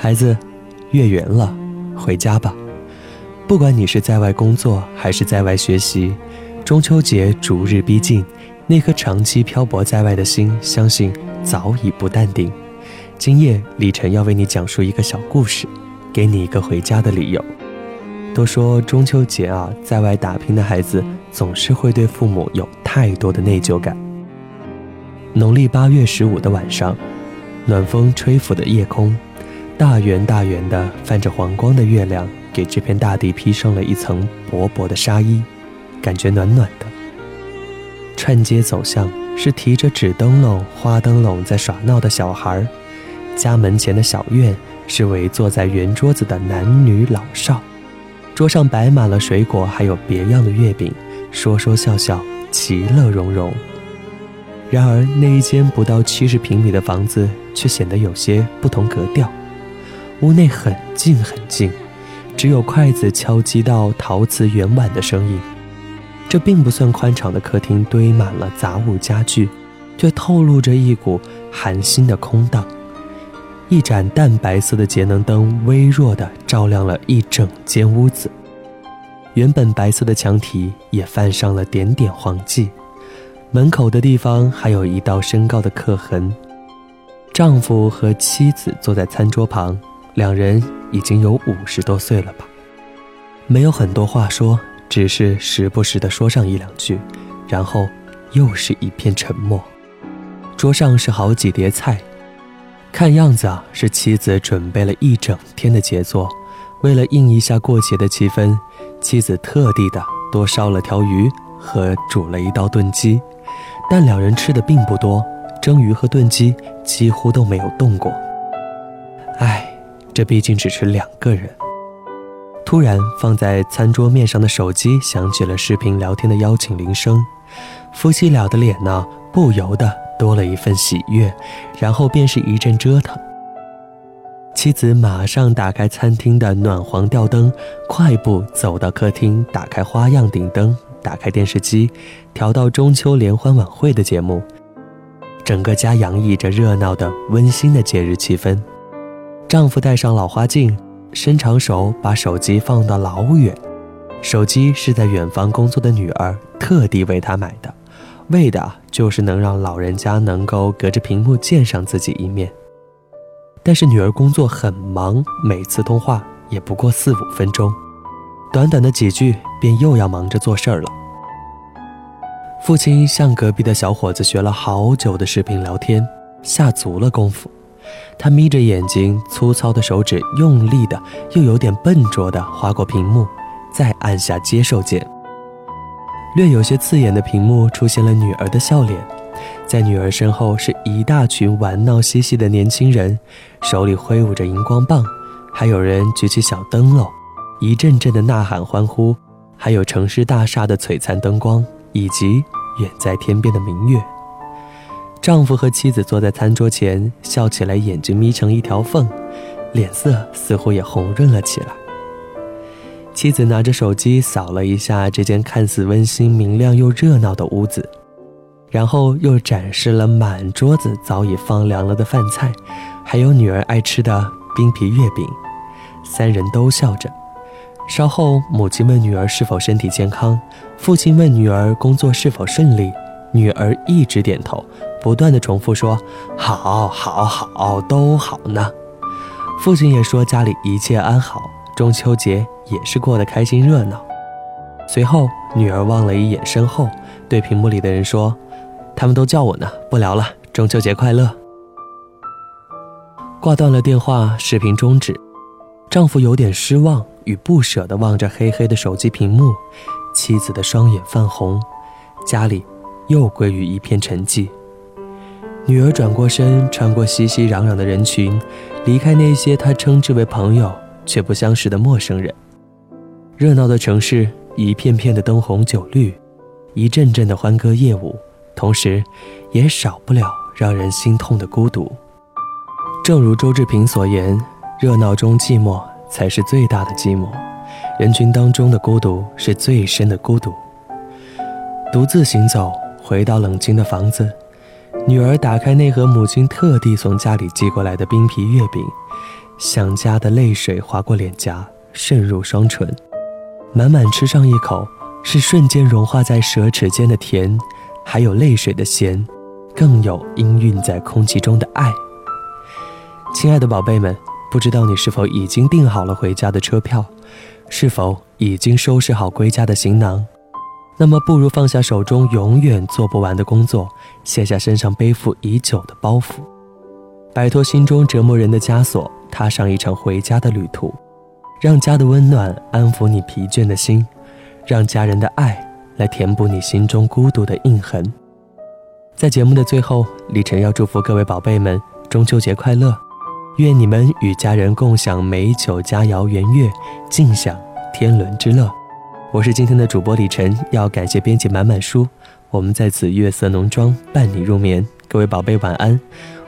孩子，月圆了，回家吧。不管你是在外工作还是在外学习，中秋节逐日逼近，那颗长期漂泊在外的心，相信早已不淡定。今夜，李晨要为你讲述一个小故事，给你一个回家的理由。都说中秋节啊，在外打拼的孩子总是会对父母有太多的内疚感。农历八月十五的晚上，暖风吹拂的夜空，大圆大圆的泛着黄光的月亮，给这片大地披上了一层薄薄的纱衣，感觉暖暖的。串街走巷，是提着纸灯笼、花灯笼在耍闹的小孩儿；家门前的小院，是围坐在圆桌子的男女老少。桌上摆满了水果，还有别样的月饼，说说笑笑，其乐融融。然而，那一间不到七十平米的房子却显得有些不同格调。屋内很静很静，只有筷子敲击到陶瓷圆碗的声音。这并不算宽敞的客厅，堆满了杂物家具，却透露着一股寒心的空荡。一盏淡白色的节能灯微弱地照亮了一整间屋子，原本白色的墙体也泛上了点点黄迹，门口的地方还有一道深高的刻痕。丈夫和妻子坐在餐桌旁，两人已经有五十多岁了吧，没有很多话说，只是时不时的说上一两句，然后又是一片沉默。桌上是好几碟菜。看样子啊，是妻子准备了一整天的杰作。为了应一下过节的气氛，妻子特地的多烧了条鱼和煮了一道炖鸡。但两人吃的并不多，蒸鱼和炖鸡几乎都没有动过。唉，这毕竟只是两个人。突然，放在餐桌面上的手机响起了视频聊天的邀请铃声，夫妻俩的脸呢，不由得。多了一份喜悦，然后便是一阵折腾。妻子马上打开餐厅的暖黄吊灯，快步走到客厅，打开花样顶灯，打开电视机，调到中秋联欢晚会的节目。整个家洋溢着热闹的、温馨的节日气氛。丈夫戴上老花镜，伸长手把手机放到老远。手机是在远方工作的女儿特地为他买的。为的就是能让老人家能够隔着屏幕见上自己一面，但是女儿工作很忙，每次通话也不过四五分钟，短短的几句便又要忙着做事儿了。父亲向隔壁的小伙子学了好久的视频聊天，下足了功夫，他眯着眼睛，粗糙的手指用力的又有点笨拙的划过屏幕，再按下接受键。略有些刺眼的屏幕出现了女儿的笑脸，在女儿身后是一大群玩闹嬉戏的年轻人，手里挥舞着荧光棒，还有人举起小灯笼，一阵阵的呐喊欢呼，还有城市大厦的璀璨灯光，以及远在天边的明月。丈夫和妻子坐在餐桌前，笑起来眼睛眯成一条缝，脸色似乎也红润了起来。妻子拿着手机扫了一下这间看似温馨、明亮又热闹的屋子，然后又展示了满桌子早已放凉了的饭菜，还有女儿爱吃的冰皮月饼。三人都笑着。稍后，母亲问女儿是否身体健康，父亲问女儿工作是否顺利，女儿一直点头，不断的重复说：“好，好，好，都好呢。”父亲也说家里一切安好。中秋节也是过得开心热闹。随后，女儿望了一眼身后，对屏幕里的人说：“他们都叫我呢，不聊了，中秋节快乐。”挂断了电话，视频终止。丈夫有点失望与不舍地望着黑黑的手机屏幕，妻子的双眼泛红，家里又归于一片沉寂。女儿转过身，穿过熙熙攘攘的人群，离开那些她称之为朋友却不相识的陌生人。热闹的城市，一片片的灯红酒绿，一阵阵的欢歌夜舞，同时，也少不了让人心痛的孤独。正如周志平所言：“热闹中寂寞才是最大的寂寞，人群当中的孤独是最深的孤独。”独自行走，回到冷清的房子，女儿打开那盒母亲特地从家里寄过来的冰皮月饼，想家的泪水划过脸颊，渗入双唇，满满吃上一口，是瞬间融化在舌齿间的甜，还有泪水的咸，更有氤氲在空气中的爱。亲爱的宝贝们，不知道你是否已经订好了回家的车票，是否已经收拾好归家的行囊？那么，不如放下手中永远做不完的工作，卸下身上背负已久的包袱，摆脱心中折磨人的枷锁，踏上一场回家的旅途，让家的温暖安抚你疲倦的心，让家人的爱来填补你心中孤独的印痕。在节目的最后，李晨要祝福各位宝贝们中秋节快乐，愿你们与家人共享美酒佳肴圆月，尽享天伦之乐。我是今天的主播李晨，要感谢编辑满满书，我们在此月色浓妆伴你入眠，各位宝贝晚安，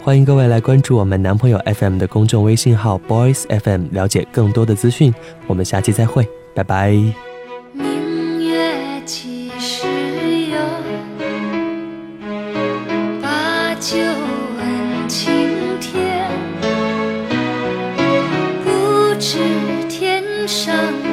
欢迎各位来关注我们男朋友 FM 的公众微信号 Boys FM，了解更多的资讯，我们下期再会，拜拜。把酒问青天。不知天上。